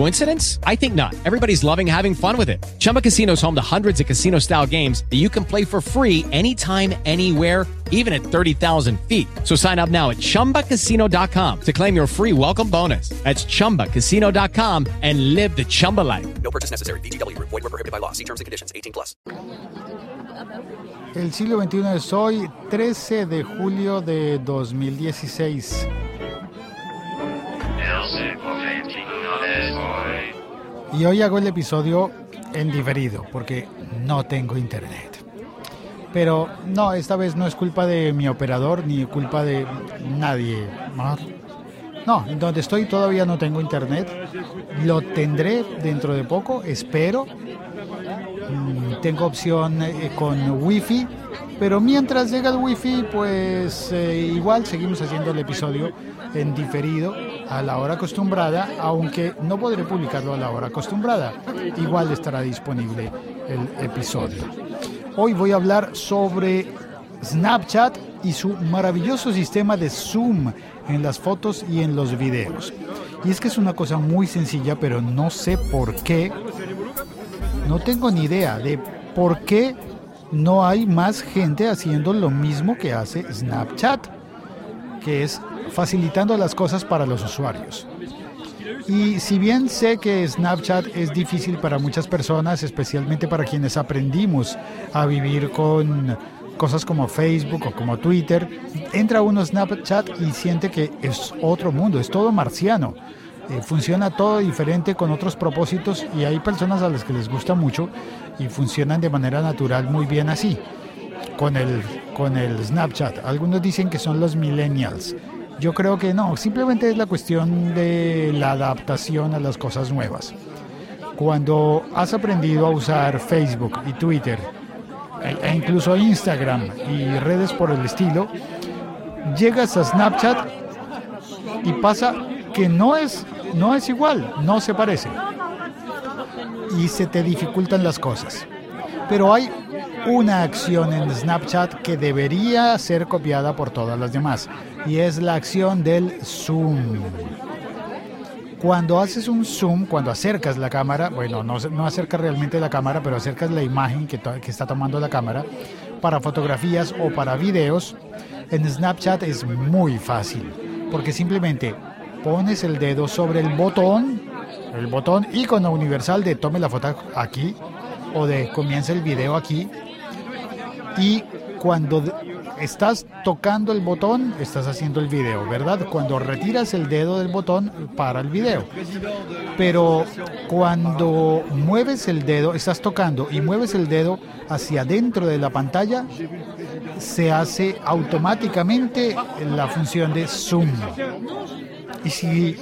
Coincidence? I think not. Everybody's loving having fun with it. Chumba Casino is home to hundreds of casino style games that you can play for free anytime, anywhere even at 30,000 feet. So sign up now at ChumbaCasino.com to claim your free welcome bonus. That's ChumbaCasino.com and live the Chumba life. No purchase necessary. VGW. Void were prohibited by law. See terms and conditions. 18 plus. El siglo XXI es hoy, 13 de julio de 2016. Y hoy hago el episodio en diferido porque no tengo internet. Pero no, esta vez no es culpa de mi operador ni culpa de nadie. No, donde estoy todavía no tengo internet. Lo tendré dentro de poco, espero. Mm, Tengo opción eh, con wifi, pero mientras llega el wifi, pues eh, igual seguimos haciendo el episodio en diferido a la hora acostumbrada, aunque no podré publicarlo a la hora acostumbrada. Igual estará disponible el episodio. Hoy voy a hablar sobre Snapchat y su maravilloso sistema de zoom en las fotos y en los videos. Y es que es una cosa muy sencilla, pero no sé por qué. No tengo ni idea de por qué no hay más gente haciendo lo mismo que hace Snapchat, que es facilitando las cosas para los usuarios. Y si bien sé que Snapchat es difícil para muchas personas, especialmente para quienes aprendimos a vivir con cosas como Facebook o como Twitter, entra uno a Snapchat y siente que es otro mundo, es todo marciano. Eh, funciona todo diferente con otros propósitos y hay personas a las que les gusta mucho y funcionan de manera natural muy bien así, con el, con el Snapchat. Algunos dicen que son los millennials. Yo creo que no, simplemente es la cuestión de la adaptación a las cosas nuevas. Cuando has aprendido a usar Facebook y Twitter e, e incluso Instagram y redes por el estilo, llegas a Snapchat y pasa que no es, no es igual, no se parece. Y se te dificultan las cosas. Pero hay una acción en Snapchat que debería ser copiada por todas las demás y es la acción del zoom. Cuando haces un zoom, cuando acercas la cámara, bueno, no, no acercas realmente la cámara, pero acercas la imagen que, que está tomando la cámara para fotografías o para videos, en Snapchat es muy fácil, porque simplemente pones el dedo sobre el botón, el botón icono universal de tome la foto aquí o de comienza el video aquí y cuando estás tocando el botón, estás haciendo el video, ¿verdad? Cuando retiras el dedo del botón, para el video. Pero cuando mueves el dedo, estás tocando y mueves el dedo hacia adentro de la pantalla, se hace automáticamente la función de zoom. Y si,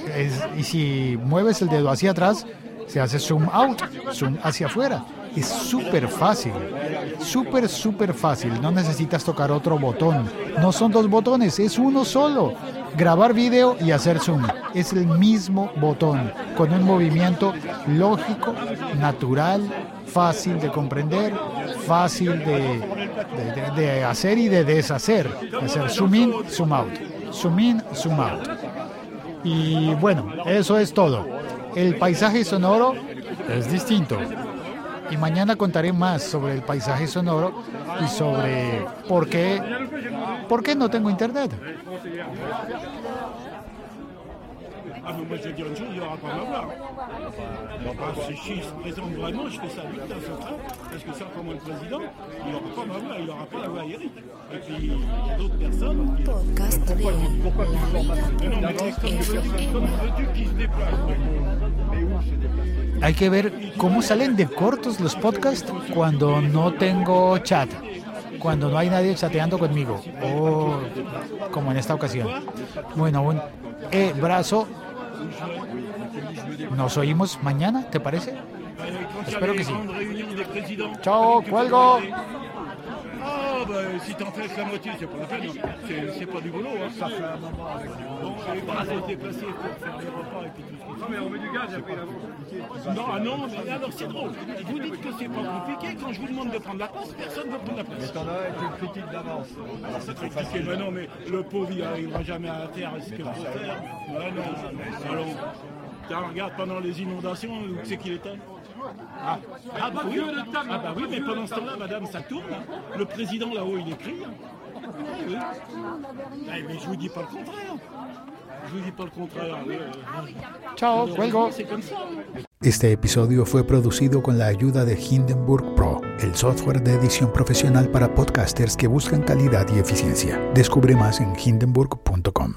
y si mueves el dedo hacia atrás, se hace zoom out, zoom hacia afuera. Es súper fácil, súper, súper fácil. No necesitas tocar otro botón. No son dos botones, es uno solo. Grabar video y hacer zoom. Es el mismo botón, con un movimiento lógico, natural, fácil de comprender, fácil de, de, hacer y de deshacer. Hacer zoom in, zoom out. Zoom in, zoom out. Y bueno, eso es todo. El paisaje sonoro es distinto. Y mañana contaré más sobre el paisaje sonoro y sobre por qué, por qué no tengo internet. Ah, mais moi je dire une chose, il n'y aura si que la y a d'autres Podcast Hay que ver cómo salen de cortos los podcasts cuando no tengo chat, cuando no hay nadie chateando conmigo, o como en esta ocasión. Bueno, un brazo. Nos oímos mañana, ¿te parece? Espero que. Ciao, avec- cuelgo. Ah, bah, si t'en fais que la moitié, c'est pas la peine. C'est, c'est pas du boulot. Hein. Ça fait un moment avec Bon, les bras sont déplacés pour faire les repas et puis tout ce qui Non, mais on met du gaz après Non, ah non, mais alors c'est drôle. Vous dites que c'est pas compliqué. Quand je vous demande de prendre la place, personne ne veut prendre la place. Mais t'en as une critique d'avance. Alors c'est très facile. Mais non, mais le pauvre, il n'arrivera jamais à terre ce qu'il faut faire. Non, alors. Tiens, regarde, pendant les inondations, où c'est qu'il était? Ah, ah bah oui, ah bah oui, mais pendant ce temps-là, madame, ça tourne. hein. Le président là-haut, il écrit. hein. Ah oui. Ah, mais je vous dis pas le contraire. Je vous dis pas le contraire. Euh, Chao, cuelgo. C'est comme ça. Este episodio fue producido con la ayuda de Hindenburg Pro, el software de edición profesional para podcasters que buscan calidad y eficiencia. Descubre más en hindenburg.com.